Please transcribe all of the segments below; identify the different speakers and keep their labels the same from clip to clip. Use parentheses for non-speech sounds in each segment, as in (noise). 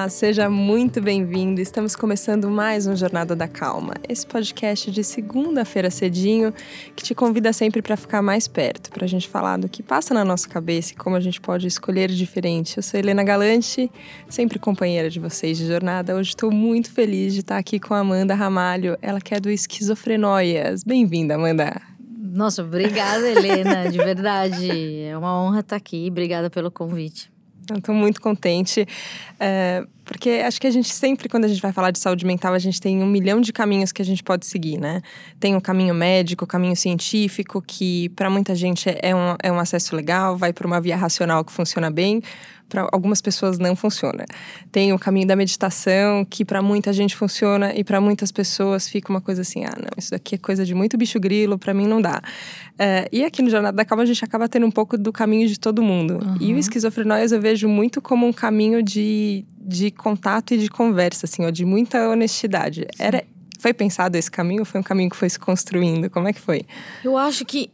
Speaker 1: Olá, seja muito bem-vindo. Estamos começando mais um Jornada da Calma, esse podcast de segunda-feira cedinho que te convida sempre para ficar mais perto, para a gente falar do que passa na nossa cabeça e como a gente pode escolher diferente. Eu sou Helena Galante, sempre companheira de vocês de jornada. Hoje estou muito feliz de estar aqui com a Amanda Ramalho, ela que é do Esquizofrenóias. Bem-vinda, Amanda.
Speaker 2: Nossa, obrigada, Helena, de verdade. É uma honra estar aqui. Obrigada pelo convite.
Speaker 1: Estou muito contente, é, porque acho que a gente sempre, quando a gente vai falar de saúde mental, a gente tem um milhão de caminhos que a gente pode seguir, né? Tem o caminho médico, o caminho científico, que para muita gente é um, é um acesso legal, vai por uma via racional que funciona bem, para algumas pessoas não funciona. Tem o caminho da meditação, que para muita gente funciona e para muitas pessoas fica uma coisa assim: ah, não, isso daqui é coisa de muito bicho grilo, para mim não dá. É, e aqui no Jornada da Calma a gente acaba tendo um pouco do caminho de todo mundo. Uhum. E o esquizofrenóias eu vejo muito como um caminho de, de contato e de conversa, assim, ó, de muita honestidade. Era, foi pensado esse caminho ou foi um caminho que foi se construindo? Como é que foi?
Speaker 2: Eu acho que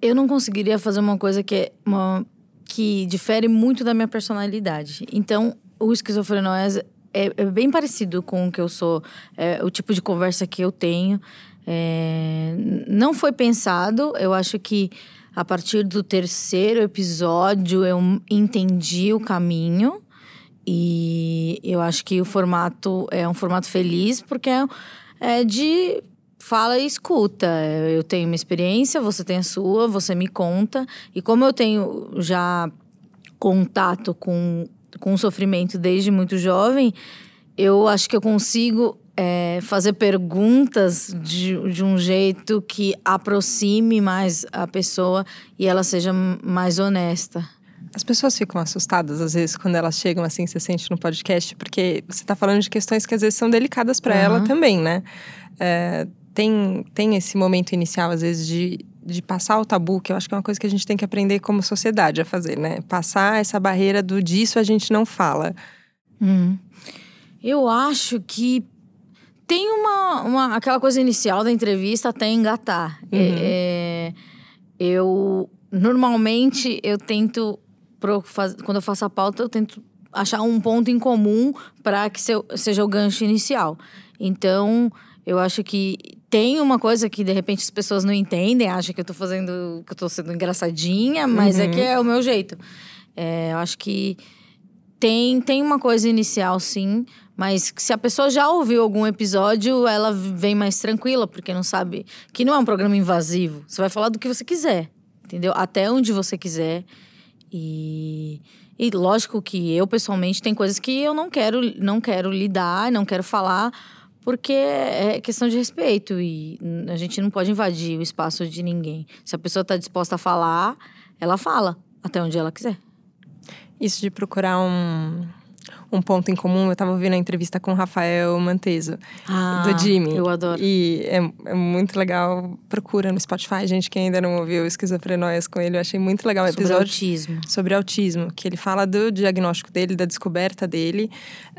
Speaker 2: eu não conseguiria fazer uma coisa que é uma que difere muito da minha personalidade. Então, o esquizofrenóis é, é bem parecido com o que eu sou, é, o tipo de conversa que eu tenho. É, não foi pensado, eu acho que a partir do terceiro episódio eu entendi o caminho e eu acho que o formato é um formato feliz porque é, é de fala e escuta. Eu tenho uma experiência, você tem a sua, você me conta. E como eu tenho já contato com, com o sofrimento desde muito jovem, eu acho que eu consigo é, fazer perguntas de, de um jeito que aproxime mais a pessoa e ela seja mais honesta.
Speaker 1: As pessoas ficam assustadas às vezes quando elas chegam assim, você sente no podcast, porque você está falando de questões que às vezes são delicadas para uhum. ela também, né? É, tem, tem esse momento inicial, às vezes, de, de passar o tabu, que eu acho que é uma coisa que a gente tem que aprender como sociedade a fazer, né? Passar essa barreira do disso a gente não fala.
Speaker 2: Hum. Eu acho que tem uma, uma aquela coisa inicial da entrevista até engatar. Uhum. É, é, eu normalmente eu tento quando eu faço a pauta eu tento achar um ponto em comum para que seja o gancho inicial. Então eu acho que tem uma coisa que de repente as pessoas não entendem, acham que eu tô fazendo, que eu tô sendo engraçadinha, mas uhum. é que é o meu jeito. É, eu acho que tem, tem uma coisa inicial, sim, mas se a pessoa já ouviu algum episódio, ela vem mais tranquila, porque não sabe que não é um programa invasivo. Você vai falar do que você quiser, entendeu? Até onde você quiser. E, e lógico que eu, pessoalmente, tem coisas que eu não quero, não quero lidar, não quero falar porque é questão de respeito e a gente não pode invadir o espaço de ninguém. Se a pessoa está disposta a falar, ela fala até onde ela quiser.
Speaker 1: Isso de procurar um, um ponto em comum. Eu estava ouvindo a entrevista com o Rafael Manteso, ah, do Jimmy.
Speaker 2: Eu adoro.
Speaker 1: E é, é, muito legal. Procura no Spotify, gente que ainda não ouviu Esquizofrenóias com ele. Eu achei muito legal o episódio.
Speaker 2: Sobre autismo.
Speaker 1: Sobre autismo. Que ele fala do diagnóstico dele, da descoberta dele.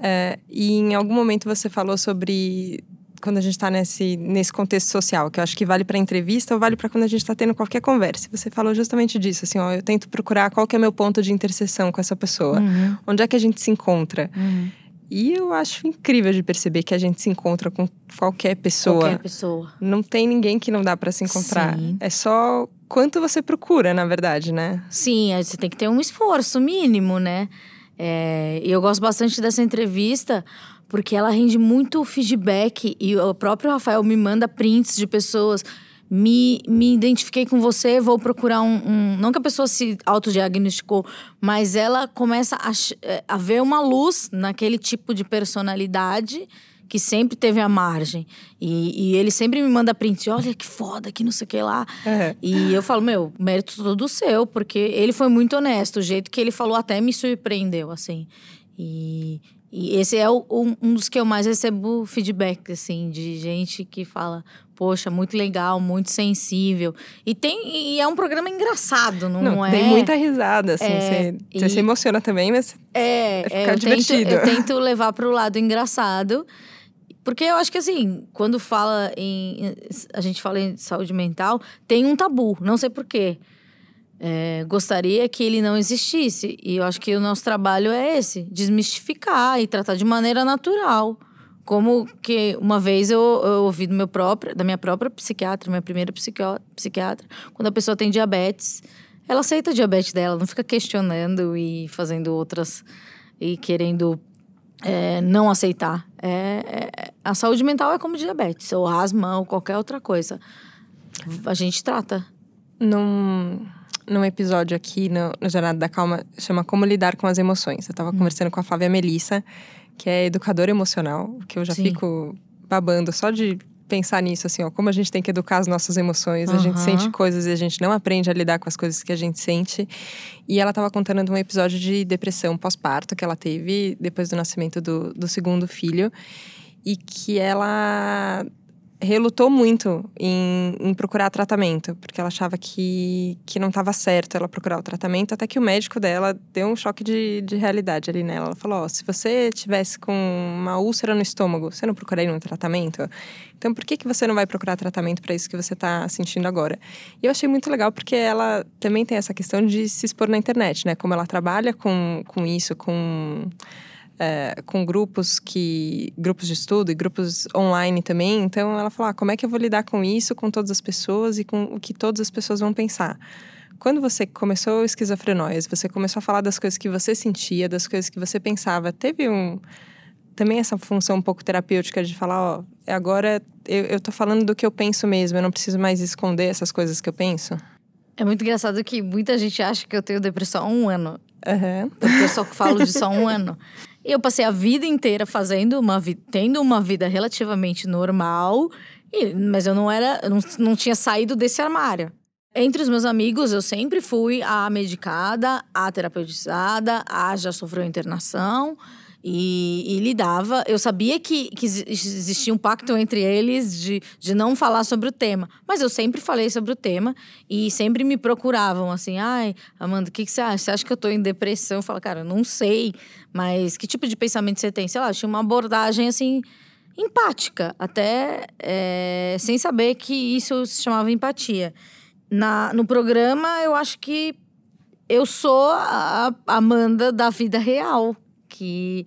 Speaker 1: É, e em algum momento você falou sobre quando a gente está nesse, nesse contexto social, que eu acho que vale para entrevista ou vale para quando a gente está tendo qualquer conversa. Você falou justamente disso, assim, ó, eu tento procurar qual que é meu ponto de interseção com essa pessoa, uhum. onde é que a gente se encontra. Uhum. E eu acho incrível de perceber que a gente se encontra com qualquer pessoa.
Speaker 2: Qualquer pessoa.
Speaker 1: Não tem ninguém que não dá para se encontrar. Sim. É só quanto você procura, na verdade, né?
Speaker 2: Sim, você tem que ter um esforço mínimo, né? É, eu gosto bastante dessa entrevista porque ela rende muito feedback e o próprio Rafael me manda prints de pessoas. Me, me identifiquei com você, vou procurar um, um. Não que a pessoa se autodiagnosticou, mas ela começa a, eh, a ver uma luz naquele tipo de personalidade que sempre teve a margem. E, e, ele sempre me manda print, olha que foda, que não sei o que lá. É. E eu falo, meu, mérito todo seu, porque ele foi muito honesto. O jeito que ele falou até me surpreendeu, assim. E, e esse é o, um, um, dos que eu mais recebo feedback, assim, de gente que fala, poxa, muito legal, muito sensível. E tem e é um programa engraçado, não, não é?
Speaker 1: Tem muita risada, assim, é, você, você se emociona também, mas
Speaker 2: é,
Speaker 1: é ficar
Speaker 2: eu
Speaker 1: divertido.
Speaker 2: Tento, eu tento levar para o lado engraçado. Porque eu acho que assim, quando fala em. A gente fala em saúde mental, tem um tabu, não sei porquê. É, gostaria que ele não existisse. E eu acho que o nosso trabalho é esse: desmistificar e tratar de maneira natural. Como que uma vez eu, eu ouvi do meu próprio, da minha própria psiquiatra, minha primeira psiquiatra, quando a pessoa tem diabetes, ela aceita a diabetes dela, não fica questionando e fazendo outras e querendo é, não aceitar. É, é, a saúde mental é como diabetes, ou asma, ou qualquer outra coisa. A gente trata.
Speaker 1: Num, num episódio aqui no, no Jornada da Calma, chama Como Lidar com as Emoções. Eu estava hum. conversando com a Flávia Melissa, que é educadora emocional, que eu já Sim. fico babando só de pensar nisso, assim, ó, como a gente tem que educar as nossas emoções, uhum. a gente sente coisas e a gente não aprende a lidar com as coisas que a gente sente. E ela estava contando de um episódio de depressão pós-parto que ela teve depois do nascimento do, do segundo filho e que ela relutou muito em, em, procurar tratamento, porque ela achava que, que não estava certo ela procurar o tratamento, até que o médico dela deu um choque de, de realidade ali nela. Ela falou: oh, se você tivesse com uma úlcera no estômago, você não procuraria um tratamento? Então, por que, que você não vai procurar tratamento para isso que você está sentindo agora? E eu achei muito legal porque ela também tem essa questão de se expor na internet, né? Como ela trabalha com, com isso, com é, com grupos que grupos de estudo e grupos online também. Então ela falou: ah, como é que eu vou lidar com isso, com todas as pessoas e com o que todas as pessoas vão pensar? Quando você começou a esquizofrenóise, você começou a falar das coisas que você sentia, das coisas que você pensava, teve um também essa função um pouco terapêutica de falar, ó, agora eu, eu tô falando do que eu penso mesmo, eu não preciso mais esconder essas coisas que eu penso?
Speaker 2: É muito engraçado que muita gente acha que eu tenho depressão há um ano.
Speaker 1: Uhum.
Speaker 2: Porque eu só falo de só um ano. (laughs) Eu passei a vida inteira fazendo uma tendo uma vida relativamente normal, e, mas eu não era, não, não tinha saído desse armário. Entre os meus amigos, eu sempre fui a medicada, a terapeutizada, a já sofreu internação. E, e, lidava. Eu sabia que, que existia um pacto entre eles de, de não falar sobre o tema. Mas eu sempre falei sobre o tema e sempre me procuravam assim: ai, Amanda, o que, que você acha? Você acha que eu tô em depressão? Eu falo, cara, não sei, mas que tipo de pensamento você tem? Sei lá, tinha uma abordagem assim empática, até é, sem saber que isso se chamava empatia. Na, no programa, eu acho que eu sou a Amanda da vida real que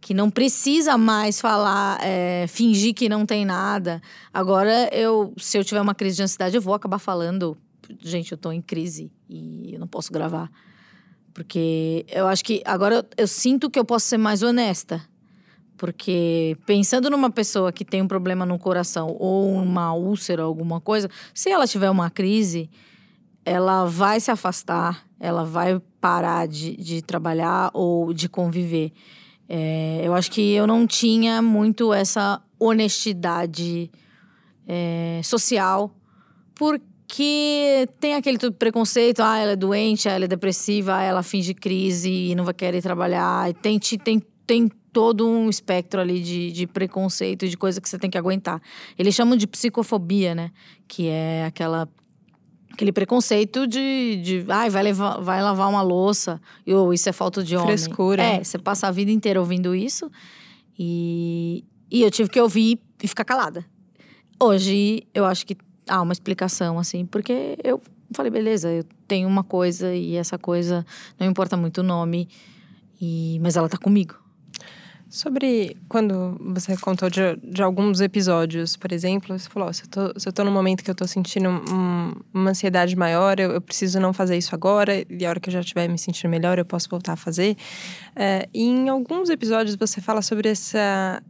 Speaker 2: que não precisa mais falar, é, fingir que não tem nada. Agora, eu, se eu tiver uma crise de ansiedade, eu vou acabar falando, gente, eu tô em crise e eu não posso gravar. Porque eu acho que agora eu, eu sinto que eu posso ser mais honesta. Porque pensando numa pessoa que tem um problema no coração ou uma úlcera, alguma coisa, se ela tiver uma crise, ela vai se afastar, ela vai parar de, de trabalhar ou de conviver. É, eu acho que eu não tinha muito essa honestidade é, social, porque tem aquele preconceito, ah, ela é doente, ela é depressiva, ela finge crise e não vai querer trabalhar. Tem, tem, tem todo um espectro ali de, de preconceito, de coisa que você tem que aguentar. Eles chamam de psicofobia, né? Que é aquela aquele preconceito de, de ai, vai, levar, vai lavar uma louça, ou isso é falta de homem.
Speaker 1: Frescura.
Speaker 2: É, você passa a vida inteira ouvindo isso e, e eu tive que ouvir e ficar calada. Hoje eu acho que há uma explicação, assim, porque eu falei, beleza, eu tenho uma coisa e essa coisa não importa muito o nome, e, mas ela tá comigo.
Speaker 1: Sobre quando você contou de, de alguns episódios, por exemplo, você falou: se, eu tô, se eu tô num momento que eu tô sentindo um, uma ansiedade maior, eu, eu, preciso não fazer isso agora, e a hora que eu já estiver me sentindo melhor, eu posso voltar a fazer. É, e em alguns episódios você fala sobre essa,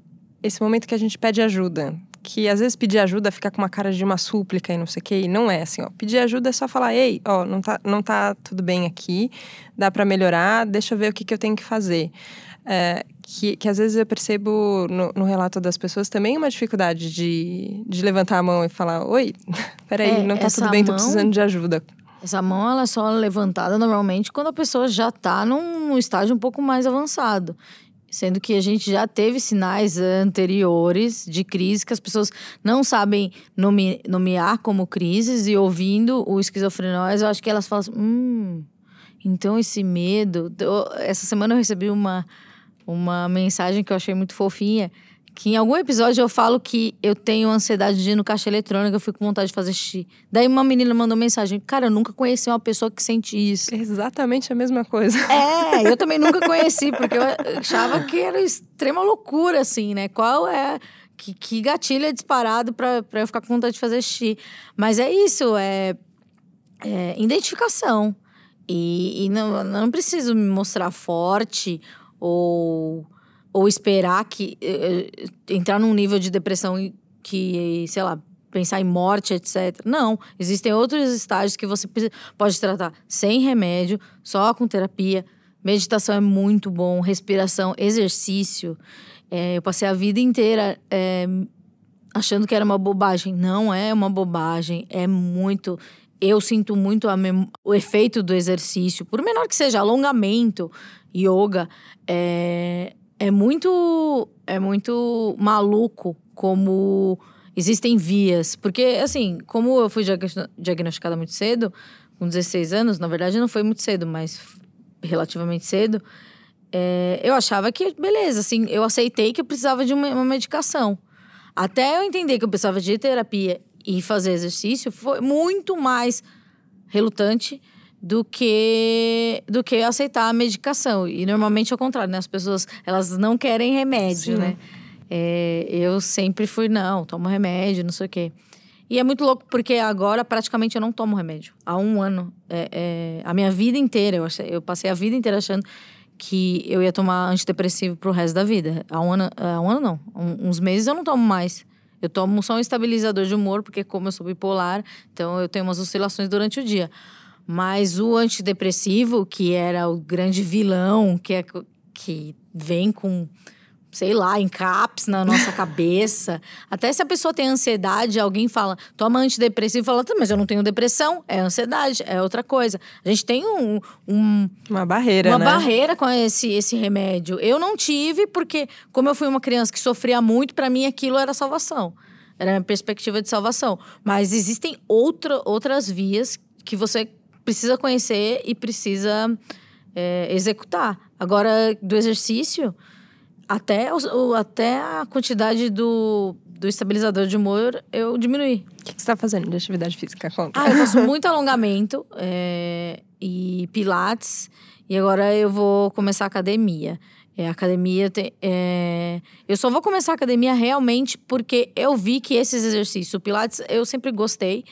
Speaker 1: esse momento que a gente pede ajuda. Que às vezes pedir ajuda fica com uma cara de uma súplica e não sei o quê, e não é assim, ó. Pedir ajuda é só falar: ei, ó, não tá, não tá tudo bem aqui, dá para melhorar, deixa eu ver o que, que eu tenho que fazer. É, que, que às vezes eu percebo no, no, relato das pessoas também uma dificuldade de, de levantar a mão e falar: Oi, (laughs) peraí, é, não tá tudo bem, mão, tô precisando de ajuda.
Speaker 2: Essa mão ela é só levantada normalmente quando a pessoa já tá num estágio um pouco mais avançado. Sendo que a gente já teve sinais anteriores de crise que as pessoas não sabem nome, nomear como crises e ouvindo o esquizofrenóis, eu acho que elas falam assim, hum, então esse medo. Essa semana eu recebi uma, uma mensagem que eu achei muito fofinha, que em algum episódio eu falo que eu tenho ansiedade de ir no caixa eletrônico, eu fico com vontade de fazer xixi. Daí uma menina mandou mensagem: Cara, eu nunca conheci uma pessoa que sente isso.
Speaker 1: Exatamente a mesma coisa.
Speaker 2: É, (laughs) eu também nunca conheci, porque eu achava que era extrema loucura, assim, né? Qual é. Que, que gatilho é disparado pra, pra eu ficar com vontade de fazer xixi. Mas é isso, é, é identificação. E, e não, não preciso me mostrar forte ou, ou esperar que. Uh, entrar num nível de depressão que, sei lá, pensar em morte, etc. Não. Existem outros estágios que você pode tratar sem remédio, só com terapia. Meditação é muito bom, respiração, exercício. É, eu passei a vida inteira é, achando que era uma bobagem. Não é uma bobagem, é muito. Eu sinto muito o efeito do exercício, por menor que seja, alongamento, yoga, é, é muito é muito maluco como existem vias. Porque, assim, como eu fui diagnosticada muito cedo, com 16 anos, na verdade não foi muito cedo, mas relativamente cedo, é, eu achava que, beleza, assim, eu aceitei que eu precisava de uma, uma medicação. Até eu entender que eu precisava de terapia e fazer exercício, foi muito mais relutante do que do que aceitar a medicação. E normalmente é o contrário, né? As pessoas, elas não querem remédio, Sim. né? É, eu sempre fui, não, tomo remédio, não sei o quê. E é muito louco, porque agora praticamente eu não tomo remédio. Há um ano. É, é, a minha vida inteira, eu, achei, eu passei a vida inteira achando que eu ia tomar antidepressivo pro resto da vida. Há um ano, há um ano não. Um, uns meses eu não tomo mais. Eu tomo só um estabilizador de humor, porque como eu sou bipolar, então eu tenho umas oscilações durante o dia. Mas o antidepressivo, que era o grande vilão, que, é, que vem com sei lá, em caps na nossa (laughs) cabeça. Até se a pessoa tem ansiedade, alguém fala, toma antidepressivo e fala, tá, mas eu não tenho depressão, é ansiedade, é outra coisa. A gente tem um. um
Speaker 1: uma barreira,
Speaker 2: uma
Speaker 1: né?
Speaker 2: barreira com esse, esse remédio. Eu não tive, porque, como eu fui uma criança que sofria muito, para mim aquilo era salvação. Era a minha perspectiva de salvação. Mas existem outra, outras vias que você precisa conhecer e precisa é, executar. Agora, do exercício até, o, até a quantidade do, do estabilizador de humor eu diminuí.
Speaker 1: O que, que você está fazendo de atividade física? Conta.
Speaker 2: Ah, eu faço (laughs) muito alongamento é, e pilates. E agora eu vou começar a academia. É, academia tem, é... Eu só vou começar a academia realmente porque eu vi que esses exercícios, o Pilates, eu sempre gostei.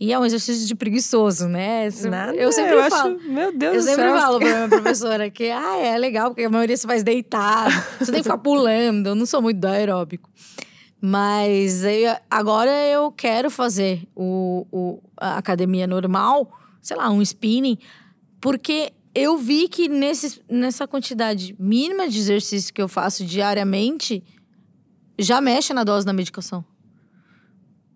Speaker 2: E é um exercício de preguiçoso, né?
Speaker 1: Nada, eu sempre eu falo. Acho, meu Deus
Speaker 2: Eu sempre
Speaker 1: céu.
Speaker 2: falo pra minha (laughs) professora que ah, é legal, porque a maioria você faz deitado, você tem que ficar pulando. Eu não sou muito do aeróbico. Mas eu, agora eu quero fazer o, o, a academia normal, sei lá, um spinning, porque eu vi que nesse, nessa quantidade mínima de exercício que eu faço diariamente, já mexe na dose da medicação.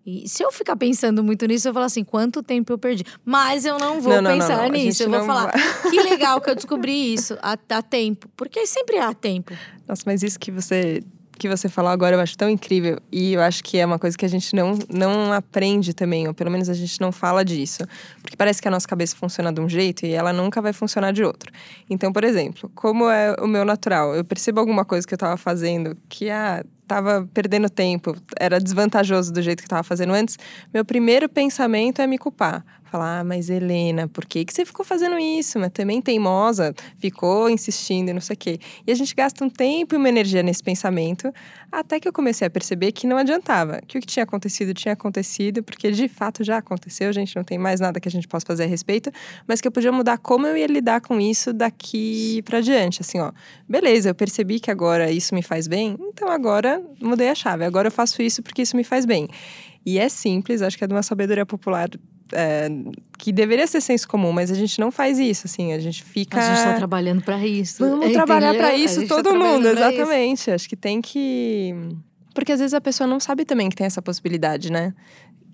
Speaker 2: E se eu ficar pensando muito nisso, eu falo assim, quanto tempo eu perdi? Mas eu não vou não, pensar não, não, nisso. Eu vou falar, vai. (laughs) que legal que eu descobri isso há, há tempo. Porque sempre há tempo.
Speaker 1: Nossa, mas isso que você que você falou agora eu acho tão incrível e eu acho que é uma coisa que a gente não, não aprende também, ou pelo menos a gente não fala disso. Porque parece que a nossa cabeça funciona de um jeito e ela nunca vai funcionar de outro. Então, por exemplo, como é o meu natural, eu percebo alguma coisa que eu estava fazendo que ah, tava perdendo tempo, era desvantajoso do jeito que tava fazendo antes, meu primeiro pensamento é me culpar. Falar, ah, mas Helena, por que, que você ficou fazendo isso? Mas também teimosa, ficou insistindo e não sei o quê. E a gente gasta um tempo e uma energia nesse pensamento, até que eu comecei a perceber que não adiantava. Que o que tinha acontecido, tinha acontecido, porque de fato já aconteceu, gente, não tem mais nada que a gente possa fazer a respeito, mas que eu podia mudar como eu ia lidar com isso daqui para diante. Assim, ó, beleza, eu percebi que agora isso me faz bem, então agora mudei a chave, agora eu faço isso porque isso me faz bem. E é simples, acho que é de uma sabedoria popular é, que deveria ser senso comum, mas a gente não faz isso, assim, a gente fica.
Speaker 2: A gente está trabalhando para isso.
Speaker 1: Vamos trabalhar para isso, tá todo tá mundo, exatamente. Isso. Acho que tem que. Porque às vezes a pessoa não sabe também que tem essa possibilidade, né?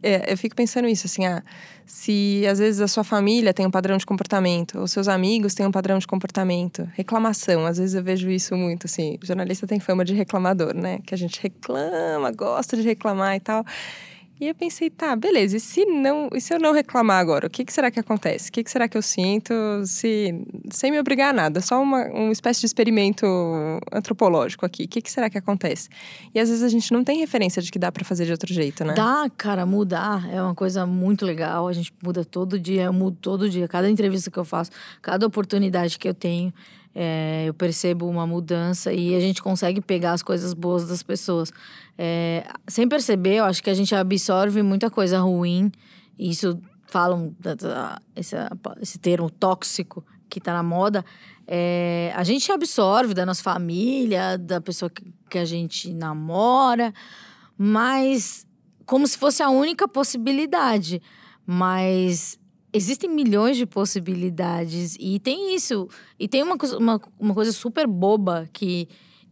Speaker 1: É, eu fico pensando isso, assim, ah, se às vezes a sua família tem um padrão de comportamento, ou seus amigos têm um padrão de comportamento, reclamação, às vezes eu vejo isso muito, assim, jornalista tem fama de reclamador, né? Que a gente reclama, gosta de reclamar e tal. E eu pensei, tá, beleza, e se, não, e se eu não reclamar agora? O que, que será que acontece? O que, que será que eu sinto se, sem me obrigar a nada? Só uma, uma espécie de experimento antropológico aqui. O que, que será que acontece? E às vezes a gente não tem referência de que dá para fazer de outro jeito, né?
Speaker 2: Dá, cara, mudar é uma coisa muito legal. A gente muda todo dia, eu mudo todo dia. Cada entrevista que eu faço, cada oportunidade que eu tenho, é, eu percebo uma mudança e a gente consegue pegar as coisas boas das pessoas. É, sem perceber, eu acho que a gente absorve muita coisa ruim. Isso falam esse, esse termo tóxico que está na moda. É, a gente absorve da nossa família, da pessoa que, que a gente namora, mas como se fosse a única possibilidade. Mas existem milhões de possibilidades. E tem isso. E tem uma, uma, uma coisa super boba que.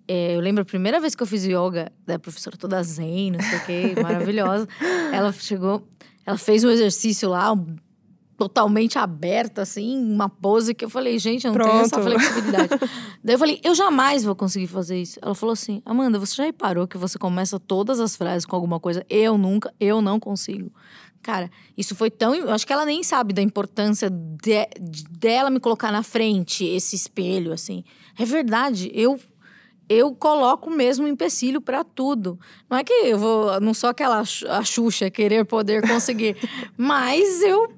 Speaker 2: É, eu lembro a primeira vez que eu fiz yoga, da professora toda zen, não sei o quê, (laughs) maravilhosa. ela chegou, ela fez um exercício lá, um, totalmente aberto, assim, uma pose que eu falei, gente, eu não Pronto. tenho essa flexibilidade. (laughs) Daí eu falei, eu jamais vou conseguir fazer isso. Ela falou assim, Amanda, você já reparou que você começa todas as frases com alguma coisa? Eu nunca, eu não consigo. Cara, isso foi tão. Eu acho que ela nem sabe da importância de, dela me colocar na frente, esse espelho, assim. É verdade, eu. Eu coloco mesmo empecilho para tudo. Não é que eu vou. Não sou aquela a Xuxa querer poder conseguir. (laughs) mas eu.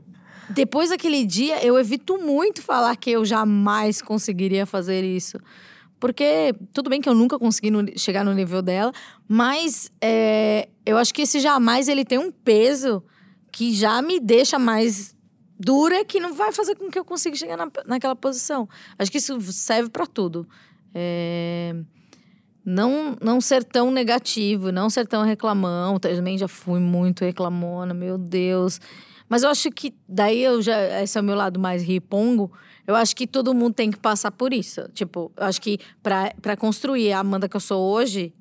Speaker 2: Depois daquele dia, eu evito muito falar que eu jamais conseguiria fazer isso. Porque tudo bem que eu nunca consegui no, chegar no nível dela, mas é, eu acho que esse jamais ele tem um peso que já me deixa mais dura que não vai fazer com que eu consiga chegar na, naquela posição. Acho que isso serve para tudo. É... Não, não ser tão negativo, não ser tão reclamão. Também já fui muito reclamona, meu Deus. Mas eu acho que daí eu já. Esse é o meu lado mais ripongo. Eu acho que todo mundo tem que passar por isso. Tipo, eu acho que para construir a Amanda que eu sou hoje,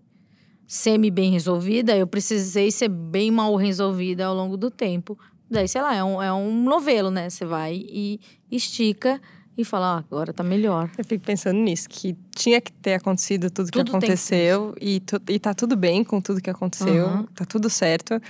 Speaker 2: semi-bem resolvida, eu precisei ser bem mal resolvida ao longo do tempo. Daí, sei lá, é um, é um novelo, né? Você vai e estica e fala, ah, agora tá melhor.
Speaker 1: Eu fico pensando nisso, que tinha que ter acontecido tudo, tudo que aconteceu que... e, tu, e tá tudo bem com tudo que aconteceu, uhum. tá tudo certo.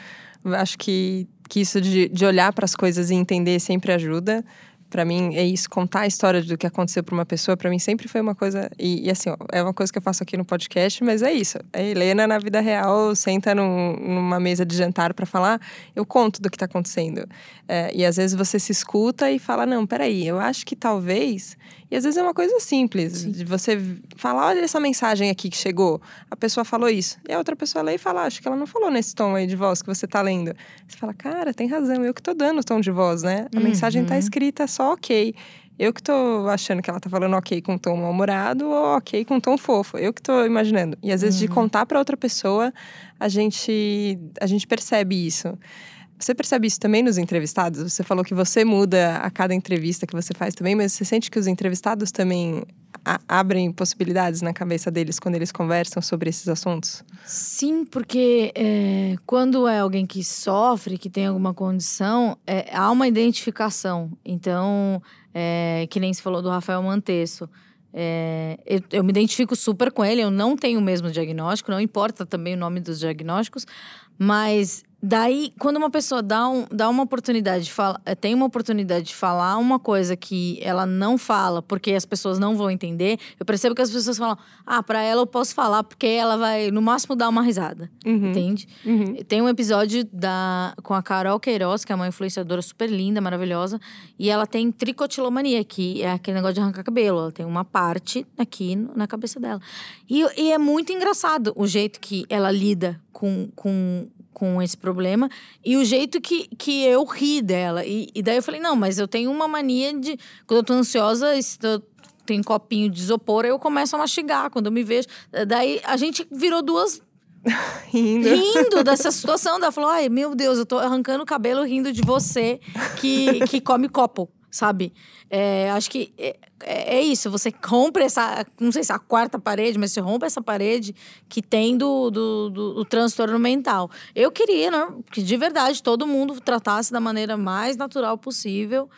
Speaker 1: Acho que, que isso de, de olhar para as coisas e entender sempre ajuda para mim é isso contar a história do que aconteceu para uma pessoa para mim sempre foi uma coisa e, e, assim ó, é uma coisa que eu faço aqui no podcast mas é isso a Helena na vida real senta num, numa mesa de jantar para falar eu conto do que está acontecendo é, e às vezes você se escuta e fala não peraí eu acho que talvez e às vezes é uma coisa simples, Sim. de você falar, olha essa mensagem aqui que chegou, a pessoa falou isso. E a outra pessoa lê e fala, acho que ela não falou nesse tom aí de voz que você tá lendo. Você fala, cara, tem razão, eu que tô dando o tom de voz, né? A uhum. mensagem tá escrita só ok. Eu que tô achando que ela tá falando ok com tom mal-humorado ou ok com tom fofo. Eu que tô imaginando. E às vezes uhum. de contar para outra pessoa, a gente, a gente percebe isso. Você percebe isso também nos entrevistados? Você falou que você muda a cada entrevista que você faz também, mas você sente que os entrevistados também abrem possibilidades na cabeça deles quando eles conversam sobre esses assuntos?
Speaker 2: Sim, porque é, quando é alguém que sofre, que tem alguma condição, é, há uma identificação. Então, é, que nem se falou do Rafael Mantesso. É, eu, eu, me identifico super com ele, eu não tenho o mesmo diagnóstico, não importa também o nome dos diagnósticos, mas Daí, quando uma pessoa dá, um, dá uma oportunidade de falar, eh, tem uma oportunidade de falar uma coisa que ela não fala porque as pessoas não vão entender, eu percebo que as pessoas falam, ah, pra ela eu posso falar porque ela vai, no máximo, dar uma risada. Uhum. Entende? Uhum. Tem um episódio da, com a Carol Queiroz, que é uma influenciadora super linda, maravilhosa, e ela tem tricotilomania, que é aquele negócio de arrancar cabelo. Ela tem uma parte aqui na cabeça dela. E, e é muito engraçado o jeito que ela lida com, com com esse problema e o jeito que, que eu ri dela. E, e daí eu falei, não, mas eu tenho uma mania de. Quando eu tô ansiosa, eu tenho copinho de isopor, eu começo a mastigar quando eu me vejo. Daí a gente virou duas. (laughs)
Speaker 1: rindo.
Speaker 2: rindo dessa situação. Ela falou: ai, meu Deus, eu tô arrancando o cabelo rindo de você que, que come copo sabe? É, acho que é, é, isso, você rompe essa, não sei se é a quarta parede, mas você rompe essa parede que tem do, do, do, do transtorno mental. Eu queria né, que de verdade todo mundo tratasse da maneira mais natural possível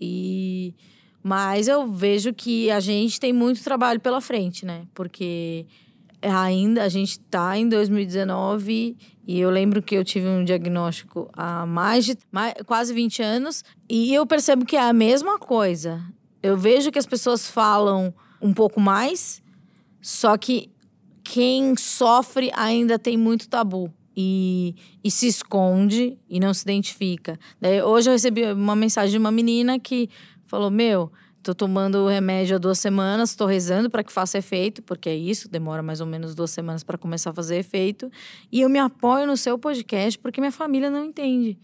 Speaker 2: e mas eu vejo que a gente tem muito trabalho pela frente, né? Porque ainda a gente está em 2019 E eu lembro que eu tive um diagnóstico há mais de mais, quase 20 anos e eu percebo que é a mesma coisa. Eu vejo que as pessoas falam um pouco mais, só que quem sofre ainda tem muito tabu e, e se esconde e não se identifica. Daí, hoje eu recebi uma mensagem de uma menina que falou: Meu, tô tomando o remédio há duas semanas, tô rezando para que faça efeito, porque é isso, demora mais ou menos duas semanas para começar a fazer efeito. E eu me apoio no seu podcast porque minha família não entende.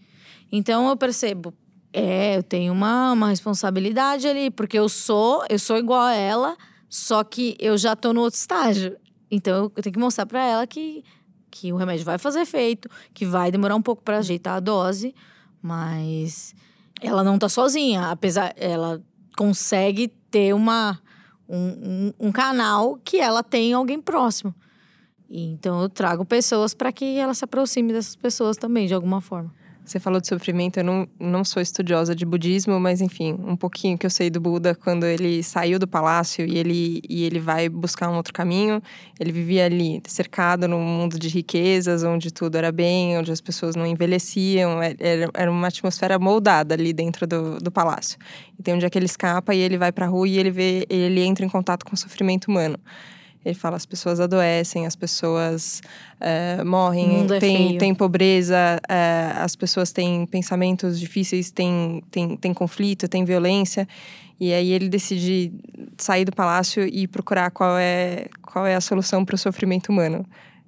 Speaker 2: Então eu percebo, é, eu tenho uma, uma responsabilidade ali, porque eu sou, eu sou igual a ela, só que eu já tô no outro estágio. Então eu tenho que mostrar para ela que, que o remédio vai fazer efeito, que vai demorar um pouco para ajeitar a dose, mas ela não tá sozinha, apesar ela consegue ter uma um, um, um canal que ela tem alguém próximo. E, então eu trago pessoas para que ela se aproxime dessas pessoas também de alguma forma.
Speaker 1: Você falou de sofrimento, eu não, não sou estudiosa de budismo, mas enfim, um pouquinho que eu sei do Buda, quando ele saiu do palácio e ele, e ele vai buscar um outro caminho, ele vivia ali cercado num mundo de riquezas, onde tudo era bem, onde as pessoas não envelheciam, é, era, era uma atmosfera moldada ali dentro do, do palácio. E tem um dia que ele escapa e ele vai pra rua e ele vê, ele entra em contato com o sofrimento humano. Ele fala as pessoas adoecem, as pessoas uh, morrem,
Speaker 2: é
Speaker 1: tem, tem pobreza, uh, as pessoas têm pensamentos difíceis, tem, tem, tem conflito, tem violência. E aí ele decide sair do palácio e procurar qual é, qual é a solução para o sofrimento humano.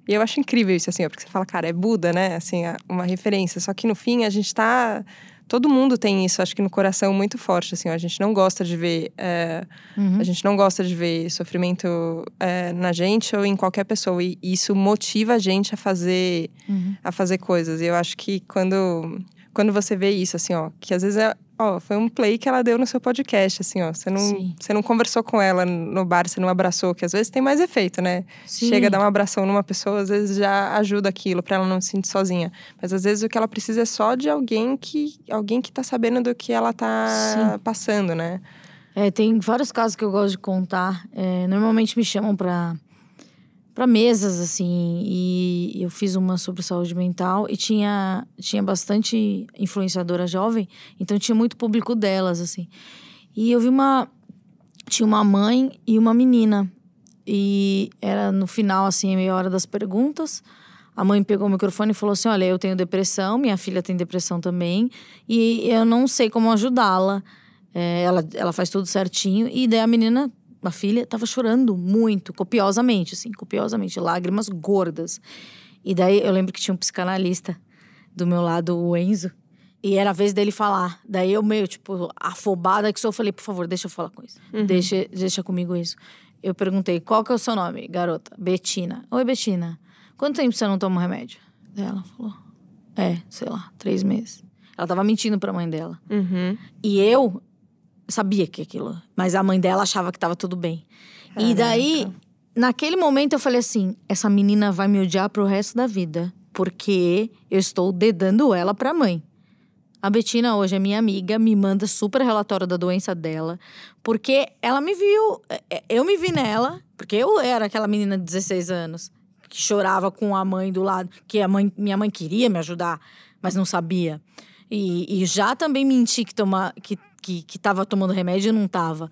Speaker 1: E eu acho incrível isso, assim, ó, porque você fala, cara, é Buda, né? Assim, uma referência. Só que no fim a gente está todo mundo tem isso, acho que no coração muito forte, assim, a gente não gosta de ver, é, uhum. a gente não gosta de ver sofrimento é, na gente ou em qualquer pessoa e isso motiva a gente a fazer, uhum. a fazer coisas. E eu acho que quando quando você vê isso, assim, ó, que às vezes é, ó, foi um play que ela deu no seu podcast, assim, ó, você não, você não conversou com ela no bar, você não abraçou, que às vezes tem mais efeito, né? Sim. Chega a dar um abração numa pessoa, às vezes já ajuda aquilo para ela não se sentir sozinha. Mas às vezes o que ela precisa é só de alguém que, alguém que tá sabendo do que ela tá Sim. passando, né?
Speaker 2: É, tem vários casos que eu gosto de contar. É, normalmente me chamam para para mesas assim e eu fiz uma sobre saúde mental e tinha tinha bastante influenciadora jovem então tinha muito público delas assim. E eu vi uma tinha uma mãe e uma menina. E era no final assim meia hora das perguntas. A mãe pegou o microfone e falou assim olha eu tenho depressão minha filha tem depressão também e eu não sei como ajudá-la. É, ela ela faz tudo certinho e daí a menina uma filha estava chorando muito, copiosamente, assim, copiosamente, lágrimas gordas. E daí eu lembro que tinha um psicanalista do meu lado, o Enzo, e era a vez dele falar. Daí eu meio, tipo, afobada que só falei, por favor, deixa eu falar com isso. Uhum. Deixa, deixa comigo isso. Eu perguntei, qual que é o seu nome, garota? Betina. Oi, Betina. Quanto tempo você não toma um remédio? Daí ela falou, é, sei lá, três meses. Ela tava mentindo pra mãe dela.
Speaker 1: Uhum.
Speaker 2: E eu, sabia que aquilo. Mas a mãe dela achava que tava tudo bem. Caraca. E daí, naquele momento, eu falei assim: essa menina vai me odiar pro resto da vida. Porque eu estou dedando ela pra mãe. A Betina hoje é minha amiga, me manda super relatório da doença dela, porque ela me viu, é, é, eu me vi nela, porque eu era aquela menina de 16 anos que chorava com a mãe do lado, que a mãe, minha mãe queria me ajudar, mas não sabia. E, e já também menti que, toma, que que, que tava tomando remédio e não tava.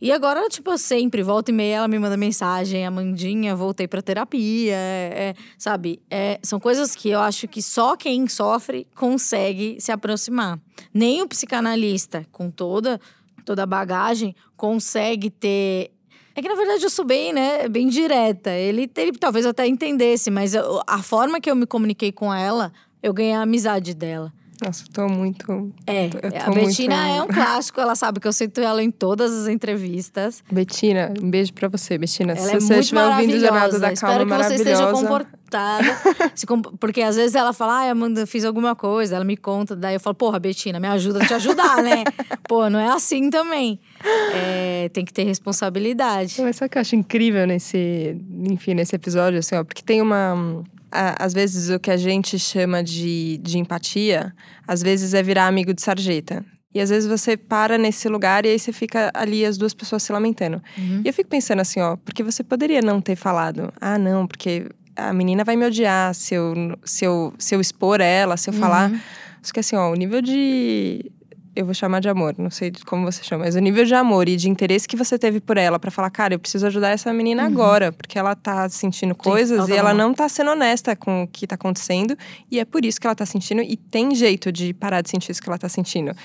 Speaker 2: E agora, tipo, sempre, volta e meia, ela me manda mensagem, Amandinha, voltei pra terapia, é, é, sabe? É, são coisas que eu acho que só quem sofre consegue se aproximar. Nem o psicanalista, com toda, toda a bagagem, consegue ter. É que na verdade eu sou bem, né, bem direta. Ele, ele talvez até entendesse, mas eu, a forma que eu me comuniquei com ela, eu ganhei a amizade dela.
Speaker 1: Nossa, tô muito.
Speaker 2: É,
Speaker 1: tô
Speaker 2: a Betina muito... é um clássico, ela sabe que eu cito ela em todas as entrevistas.
Speaker 1: Betina, um beijo pra você, Betina. Ela Se é você estiver ouvindo Jornada da Calma,
Speaker 2: Espero que você esteja comportada. (laughs) porque às vezes ela fala, ah, Amanda, fiz alguma coisa, ela me conta, daí eu falo, porra, Betina, me ajuda a te ajudar, né? (laughs) Pô, não é assim também. É, tem que ter responsabilidade.
Speaker 1: Mas sabe o que eu acho incrível nesse, enfim, nesse episódio, assim, ó, porque tem uma às vezes o que a gente chama de, de empatia, às vezes é virar amigo de sarjeta. E às vezes você para nesse lugar e aí você fica ali as duas pessoas se lamentando. Uhum. E eu fico pensando assim, ó, porque você poderia não ter falado, ah, não, porque a menina vai me odiar se eu, se eu, se eu expor ela, se eu falar.
Speaker 2: Uhum.
Speaker 1: Acho que assim, ó, o nível de. Eu vou chamar de amor, não sei como você chama, mas o nível de amor e de interesse que você teve por ela para falar, cara, eu preciso ajudar essa menina agora, porque ela tá sentindo coisas
Speaker 2: ela tá
Speaker 1: e ela
Speaker 2: mal.
Speaker 1: não tá sendo honesta com o que tá acontecendo, e é por isso que ela tá sentindo, e tem jeito de parar de sentir isso que ela tá sentindo.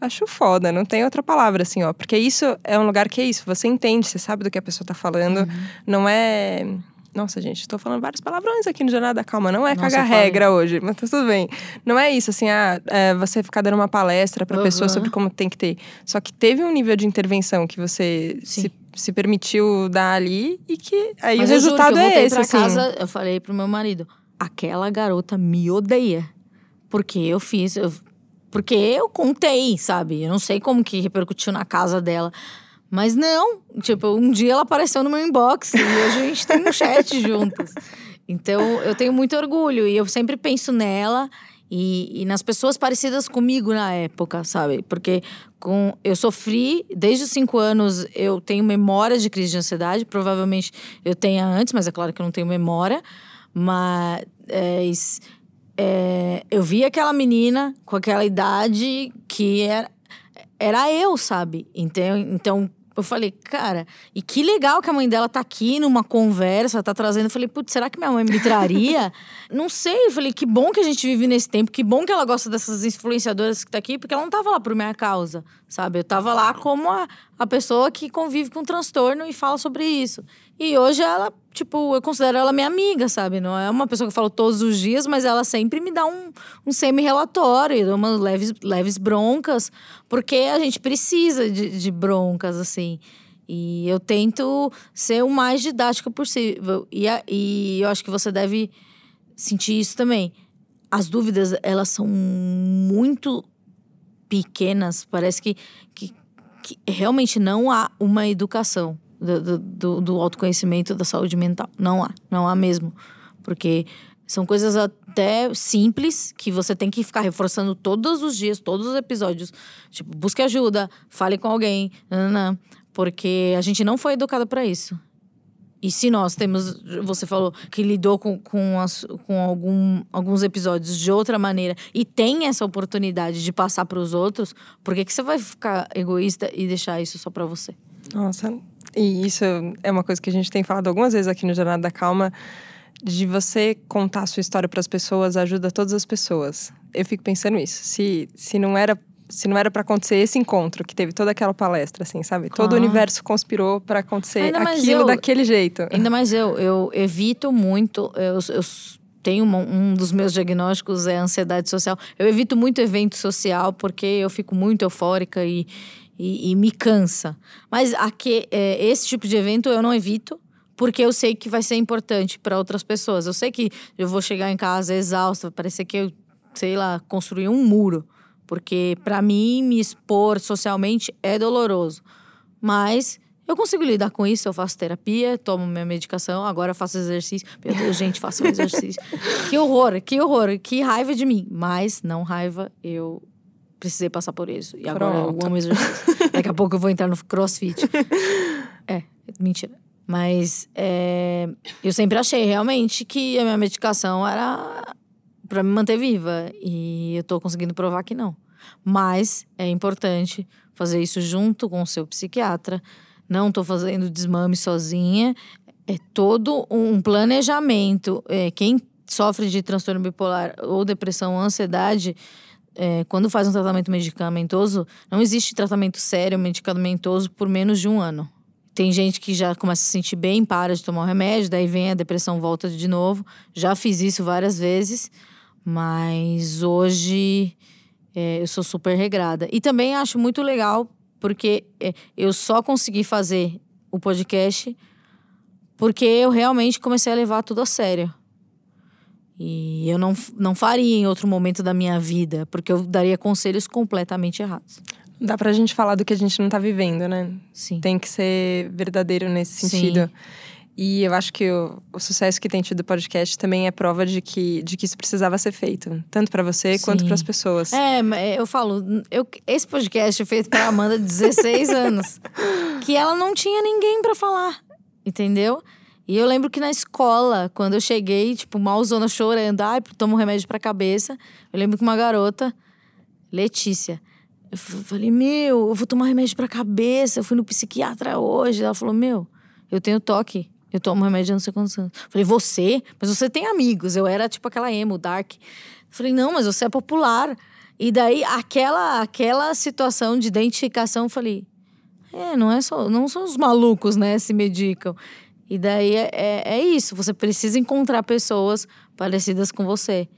Speaker 1: Acho foda, não tem outra palavra assim, ó. Porque isso é um lugar que é isso. Você entende, você sabe do que a pessoa tá falando. Não é. Nossa, gente, tô falando vários palavrões aqui no Jornada da Calma. Não é
Speaker 2: Nossa,
Speaker 1: cagar regra hoje, mas tá tudo bem. Não é isso, assim, ah, é, você ficar dando uma palestra pra pessoa
Speaker 2: Aham.
Speaker 1: sobre como tem que ter. Só que teve um nível de intervenção que você
Speaker 2: Sim.
Speaker 1: se, se permitiu dar ali e que aí
Speaker 2: Mas
Speaker 1: o
Speaker 2: eu juro
Speaker 1: resultado
Speaker 2: que eu
Speaker 1: é esse,
Speaker 2: pra
Speaker 1: assim.
Speaker 2: casa, eu falei pro meu marido, aquela garota me odeia. Porque eu fiz, eu- porque eu contei, sabe? Eu não sei como que repercutiu na casa dela. Mas não, tipo, um dia ela apareceu no meu inbox e hoje a gente tem um chat (laughs) juntas. Então, eu tenho muito orgulho e eu sempre penso nela e, e nas pessoas parecidas comigo na época, sabe? Porque com, eu sofri, desde os cinco anos, eu tenho memória de crise de ansiedade. Provavelmente eu tenha antes, mas é claro que eu não tenho memória. Mas é, eu vi aquela menina com aquela idade que era, era eu, sabe? Então, então eu falei, cara, e que legal que a mãe dela tá aqui numa conversa, tá trazendo. Eu falei, putz, será que minha mãe me traria? (laughs) não sei. Eu falei, que bom que a gente vive nesse tempo, que bom que ela gosta dessas influenciadoras que tá aqui, porque ela não tava lá por minha causa, sabe? Eu tava lá como a, a pessoa que convive com transtorno e fala sobre isso. E hoje ela, tipo, eu considero ela minha amiga, sabe? Não é uma pessoa que eu falo todos os dias, mas ela sempre me dá um, um semi-relatório, umas leves, leves broncas, porque a gente precisa de, de broncas, assim. E eu tento ser o mais didática possível. E, a- e eu acho que você deve sentir isso também. As dúvidas, elas são muito pequenas. Parece que, que, que realmente não há uma educação do, do- do, autoconhecimento da saúde mental. Não há, não há mesmo. Porque são coisas até simples que você tem que ficar reforçando todos os dias, todos os episódios. Tipo, busque ajuda, fale com alguém, nananã, porque a gente não foi educada para isso. E se nós temos, você falou que lidou com, com, as- com algum, alguns episódios de outra maneira e tem essa oportunidade de passar para os outros, por que, que você vai ficar egoísta e deixar isso só para você?
Speaker 1: Nossa, e isso é uma coisa que a gente tem falado algumas vezes aqui no Jornada da Calma, de você contar a sua história para as pessoas ajuda todas as pessoas. Eu fico pensando isso. Se, se não era se não era para acontecer esse encontro que teve toda aquela palestra, assim, sabe? Todo o
Speaker 2: Claro.
Speaker 1: universo conspirou para acontecer
Speaker 2: Ainda
Speaker 1: aquilo
Speaker 2: eu-
Speaker 1: daquele jeito.
Speaker 2: Ainda mais eu, eu evito muito, eu, eu tenho uma- um dos meus diagnósticos é ansiedade social. Eu evito muito evento social porque eu fico muito eufórica e, e, e me cansa. Mas aqui, é, esse tipo de evento eu não evito. Porque eu sei que vai ser importante para outras pessoas. Eu sei que eu vou chegar em casa exausta, vai parecer que eu, sei lá, construí um muro. Porque para mim, me expor socialmente é doloroso. Mas eu consigo lidar com isso, eu faço terapia, tomo minha medicação, agora faço exercício. Meu Deus, gente, faço (laughs) exercício. que horror, que horror, que raiva de mim. Mas, não raiva, eu precisei passar por isso. E agora eu
Speaker 1: Pronto.
Speaker 2: amo exercício. Daqui a pouco eu vou entrar no crossfit. (laughs) É, mentira. Mas é, eu sempre achei realmente que a minha medicação era para me manter viva. E eu tô conseguindo provar que não. Mas é importante fazer isso junto com o seu psiquiatra. Não tô fazendo desmame sozinha. É todo um planejamento. É, quem sofre de transtorno bipolar ou depressão ou ansiedade, é, quando faz um tratamento medicamentoso, não existe tratamento sério medicamentoso por menos de um ano. Tem gente que já começa a se sentir bem, para de tomar o remédio, daí vem a depressão, volta de novo. Já fiz isso várias vezes, mas hoje é, eu sou super regrada. E também acho muito legal, porque é, eu só consegui fazer o podcast porque eu realmente comecei a levar tudo a sério. E eu não, não faria em outro momento da minha vida, porque eu daria conselhos completamente errados.
Speaker 1: Dá pra gente falar do que a gente não tá vivendo, né?
Speaker 2: Sim.
Speaker 1: Tem que ser verdadeiro nesse
Speaker 2: Sim.
Speaker 1: sentido. E eu acho que o, o sucesso que tem tido o podcast também é prova de que, de que isso precisava ser feito. Tanto pra você quanto
Speaker 2: Sim.
Speaker 1: para as pessoas.
Speaker 2: É, mas eu falo, eu, esse podcast é feito pra Amanda de 16 (laughs) anos. Que ela não tinha ninguém pra falar, entendeu? E eu lembro que na escola, quando eu cheguei, tipo, malzona chorando, ai, tomo um remédio pra cabeça. Eu lembro que uma garota, Letícia, eu falei, meu, eu vou tomar remédio pra cabeça. Eu fui no psiquiatra hoje. Ela falou, meu, eu tenho toque. Eu tomo remédio não sei quantos anos. Eu falei, você? Mas você tem amigos. Eu era tipo aquela emo, dark. Eu falei, não, mas você é popular. E daí, aquela, aquela situação de identificação, eu falei, é, não é só, não são os malucos, né, se medicam. E daí é, é, é isso, você precisa encontrar pessoas parecidas com você.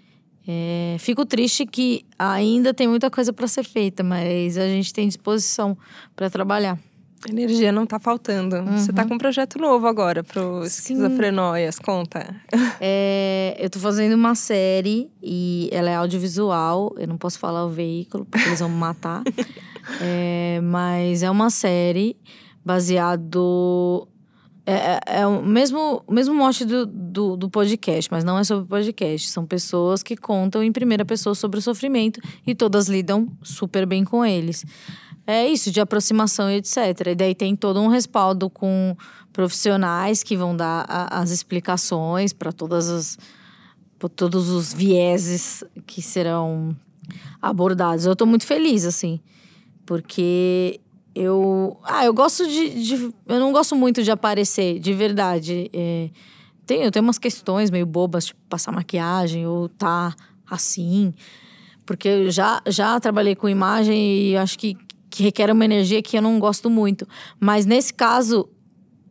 Speaker 2: É, fico triste que ainda tem muita coisa para ser feita, mas a gente tem disposição para trabalhar.
Speaker 1: A energia não está faltando. Uhum. Você está com um projeto novo agora pro Esquizofrenóias, conta.
Speaker 2: É, eu estou fazendo uma série e ela é audiovisual. Eu não posso falar o veículo, porque eles vão me matar. (laughs) é, mas é uma série baseado é, é, é, o mesmo, mesmo mote do, do, do, podcast, mas não é sobre podcast. São pessoas que contam em primeira pessoa sobre o sofrimento e todas lidam super bem com eles. É isso, de aproximação e etc. E daí tem todo um respaldo com profissionais que vão dar a, as explicações para todas as todos os vieses que serão abordados. Eu estou muito feliz, assim, porque eu. Ah, eu gosto de. de eu não gosto muito de aparecer, de verdade. É, tem, eu tenho umas questões meio bobas, tipo passar maquiagem ou tá assim. Porque eu já, já trabalhei com imagem e acho que, que requer uma energia que eu não gosto muito. Mas nesse caso,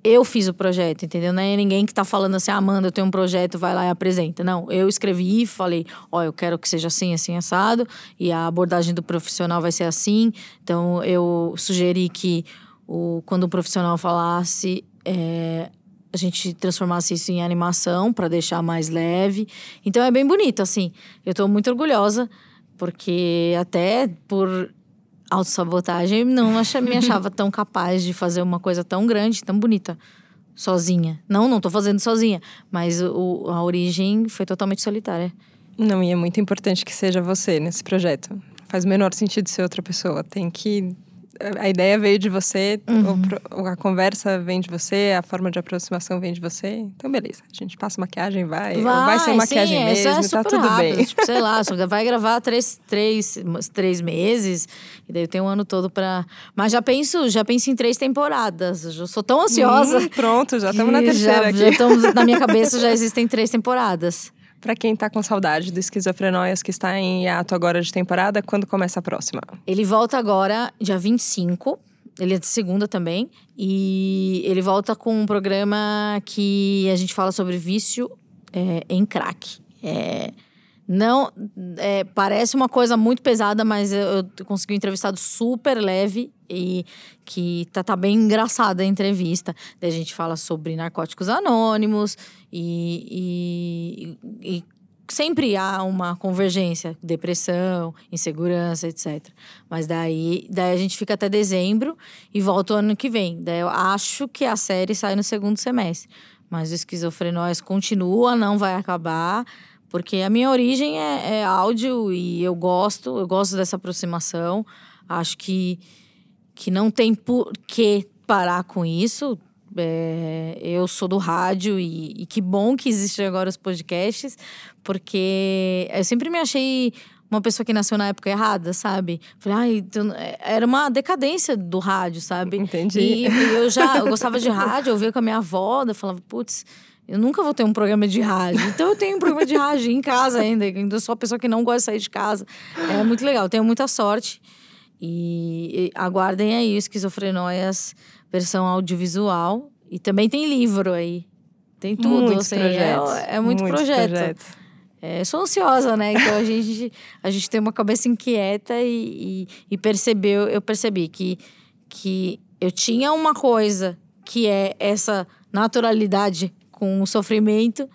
Speaker 2: eu fiz o projeto, entendeu? Não é ninguém que tá falando assim, ah, Amanda, eu tenho um projeto, vai lá e apresenta. Não, eu escrevi e falei, ó, oh, eu quero que seja assim, assim, assado, e a abordagem do profissional vai ser assim. Então, eu sugeri que o, quando o profissional falasse, é, a gente transformasse isso em animação para deixar mais leve. Então, é bem bonito, assim. Eu tô muito orgulhosa, porque até por autossabotagem, não acha, me achava tão capaz de fazer uma coisa tão grande, tão bonita, sozinha. Não, não tô fazendo sozinha, mas o, a origem foi totalmente solitária.
Speaker 1: Não, e é muito importante que seja você nesse projeto. Faz o menor sentido ser outra pessoa. Tem que a ideia veio de você, uhum. a conversa vem de você, a forma de aproximação vem de você. Então, beleza. A gente passa maquiagem, vai. vai vai ser maquiagem sim, mesmo, é tá tudo
Speaker 2: rápido.
Speaker 1: bem.
Speaker 2: Tipo, sei lá, (laughs) só vai gravar três, três, três meses, e daí tem um ano todo pra. Mas já penso, já penso em três temporadas. Eu sou tão ansiosa. Hum,
Speaker 1: pronto, já estamos na (laughs) terceira
Speaker 2: já,
Speaker 1: aqui.
Speaker 2: Já tamo, na minha cabeça já (laughs) existem três temporadas.
Speaker 1: Para quem tá com saudade do Esquizofrenóias, que está em ato agora de temporada, quando começa a próxima?
Speaker 2: Ele volta agora, dia 25. Ele é de segunda também. E ele volta com um programa que a gente fala sobre vício é, em crack. É, não, é, parece uma coisa muito pesada, mas eu, eu consegui um entrevistado super leve e que tá, tá bem engraçada a entrevista. Daí a gente fala sobre narcóticos anônimos e, e, e sempre há uma convergência, depressão, insegurança, etc. Mas daí, daí a gente fica até dezembro e volta o ano que vem. Daí eu acho que a série sai no segundo semestre. Mas o Esquizofrenóis continua, não vai acabar. Porque a minha origem é, é áudio e eu gosto, eu gosto dessa aproximação. Acho que, que não tem por que parar com isso. É, eu sou do rádio e, e, que bom que existem agora os podcasts, porque eu sempre me achei uma pessoa que nasceu na época errada, sabe? Falei, ai, então, é, era uma decadência do rádio, sabe?
Speaker 1: Entendi.
Speaker 2: E, e eu já eu gostava de rádio, eu via com a minha avó, eu falava, putz, eu nunca vou ter um programa de rádio. Então eu tenho um programa de rádio em casa ainda. Ainda sou a pessoa que não gosta de sair de casa. É muito legal, tenho muita sorte. E, e aguardem aí Esquizofrenóias versão audiovisual. E também tem livro aí. Tem tudo.
Speaker 1: Muitos
Speaker 2: assim,
Speaker 1: projetos.
Speaker 2: É, é muito
Speaker 1: Muitos
Speaker 2: projeto.
Speaker 1: Projetos.
Speaker 2: É, sou ansiosa, né? Então a gente, a gente tem uma cabeça inquieta e, e, e percebeu, eu percebi que, que eu tinha uma coisa que é essa naturalidade com o sofrimento,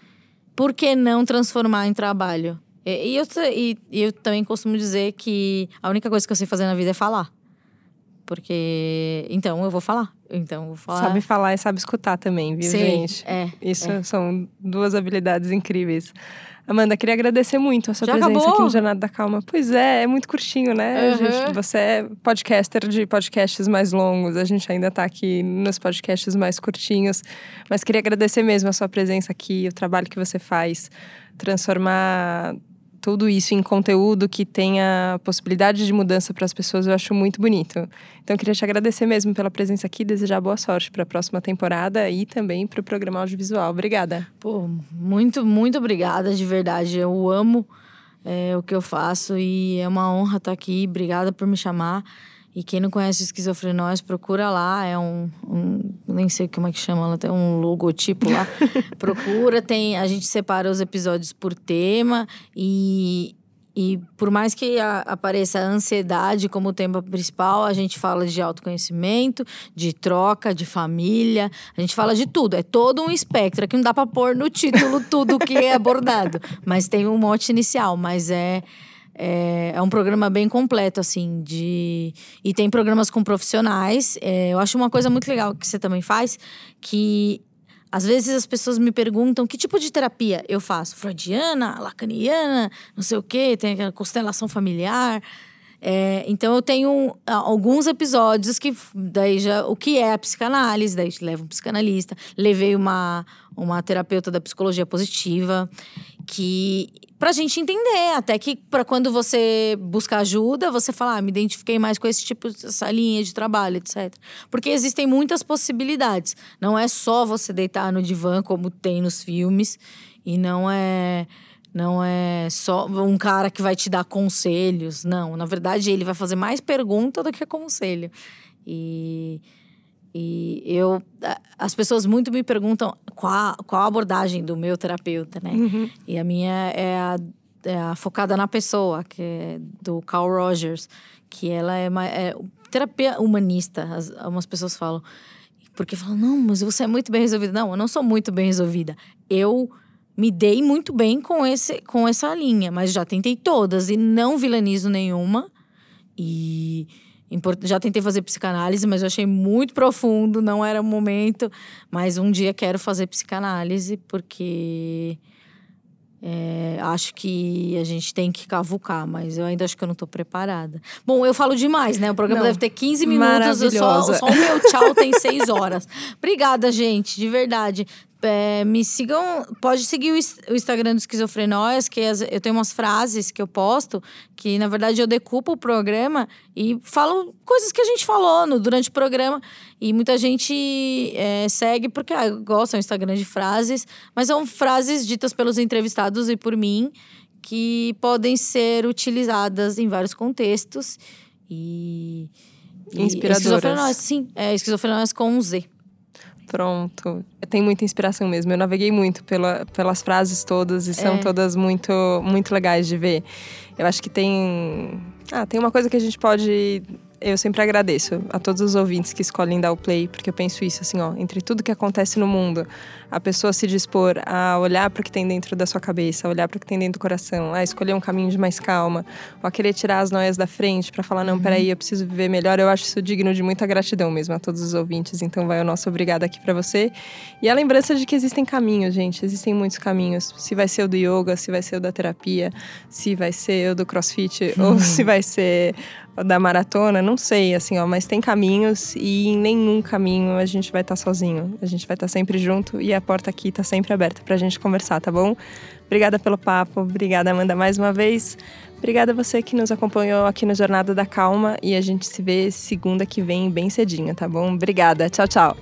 Speaker 2: por que não transformar em trabalho? E, eu, e, eu também costumo dizer que a única coisa que eu sei fazer na vida é falar. Porque. Então, eu vou falar. Então, vou falar.
Speaker 1: Sabe falar e sabe escutar também, viu,
Speaker 2: Sim,
Speaker 1: gente?
Speaker 2: é,
Speaker 1: Isso
Speaker 2: é.
Speaker 1: são duas habilidades incríveis. Amanda, queria agradecer muito a sua
Speaker 2: Já
Speaker 1: presença
Speaker 2: acabou?
Speaker 1: aqui no Jornada da Calma. Pois é, é muito curtinho, né?
Speaker 2: Uhum.
Speaker 1: gente? Você é podcaster de podcasts mais longos, a gente ainda tá aqui nos podcasts mais curtinhos. Mas queria agradecer mesmo a sua presença aqui, o trabalho que você faz, transformar tudo isso em conteúdo que tenha possibilidade de mudança para as pessoas, eu acho muito bonito. Então, eu queria te agradecer mesmo pela presença aqui desejar boa sorte para a próxima temporada e também para o programa audiovisual. Obrigada.
Speaker 2: Pô, muito, muito obrigada, de verdade. Eu amo é, o que eu faço e é uma honra estar aqui. Obrigada por me chamar. E quem não conhece Esquizofrenóis, procura lá. É um, um- Nem sei como é que chama, ela tem um logotipo lá. (laughs) procura, tem. A gente separa os episódios por tema e. E por mais que a- apareça a ansiedade como tema principal, a gente fala de autoconhecimento, de troca, de família, a gente fala de tudo. É todo um espectro. Aqui não dá pra pôr no título tudo que é abordado. (laughs) Mas tem um mote inicial. Mas é, é, é um programa bem completo, assim, de. E tem programas com profissionais. É, eu acho uma coisa muito legal que você também faz, que às vezes as pessoas me perguntam que tipo de terapia eu faço. Freudiana, lacaniana, não sei o quê, tem aquela constelação familiar. É, então eu tenho alguns episódios que daí já o que é a psicanálise, daí leva um psicanalista, levei uma uma terapeuta da psicologia positiva que pra gente entender, até que para quando você busca ajuda, você fala, ah, me identifiquei mais com esse tipo essa linha de trabalho, etc. Porque existem muitas possibilidades. Não é só você deitar no divã como tem nos filmes e não é não é só um cara que vai te dar conselhos. Não, na verdade, ele vai fazer mais pergunta do que conselho. E, e eu. As pessoas muito me perguntam qual, qual a abordagem do meu terapeuta, né? E a minha é a, é a focada na pessoa, que é do Carl Rogers, que ela é, uma, é terapia humanista. As, algumas pessoas falam. Porque falam, não, mas você é muito bem resolvida. Não, eu não sou muito bem resolvida. Eu me dei muito bem com, esse, com essa linha, mas já tentei todas e não vilanizo nenhuma. E já tentei fazer psicanálise, mas eu achei muito profundo, não era o momento. Mas um dia quero fazer psicanálise, porque é, acho que a gente tem que cavucar, mas eu ainda acho que eu não tô preparada. Bom, eu falo demais, né? O programa
Speaker 1: Não.
Speaker 2: deve ter 15 minutos, só, só o meu tchau tem 6 horas. Obrigada, gente, de verdade. É, me sigam, pode seguir o, o Instagram do Esquizofrenóias, que as- eu tenho umas frases que eu posto, que na verdade eu decupo o programa e falo coisas que a gente falou no, durante o programa. E muita gente é, segue porque ah, gosta do Instagram de frases, mas são frases ditas pelos entrevistados e por mim que podem ser utilizadas em vários contextos. E. e
Speaker 1: Inspiradoras.
Speaker 2: Esquizofrenóias, sim, é esquizofrenóias com um Z.
Speaker 1: Pronto. Tem muita inspiração mesmo. Eu naveguei muito pela, pelas frases todas e são
Speaker 2: É.
Speaker 1: todas muito, muito legais de ver. Eu acho que tem. Ah, tem uma coisa que a gente pode. Eu sempre agradeço a todos os ouvintes que escolhem dar o play, porque eu penso isso assim, ó, entre tudo que acontece no mundo, a pessoa se dispor a olhar para o que tem dentro da sua cabeça, a olhar para o que tem dentro do coração, a escolher um caminho de mais calma, ou a querer tirar as noias da frente para falar, não, peraí, eu preciso viver melhor, eu acho isso digno de muita gratidão mesmo a todos os ouvintes. Então vai o nosso obrigado aqui para você. E a lembrança de que existem caminhos, gente, existem muitos caminhos. Se vai ser o do yoga, se vai ser o da terapia, se vai ser o do crossfit, ou (laughs) se vai ser da maratona, não sei, assim, ó, mas tem caminhos e em nenhum caminho a gente vai estar sozinho. A gente vai estar sempre junto e a porta aqui tá sempre aberta pra gente conversar, tá bom? Obrigada pelo papo, obrigada Amanda mais uma vez. Obrigada a você que nos acompanhou aqui no Jornada da Calma e a gente se vê segunda que vem bem cedinho, tá bom? Obrigada. Tchau, tchau.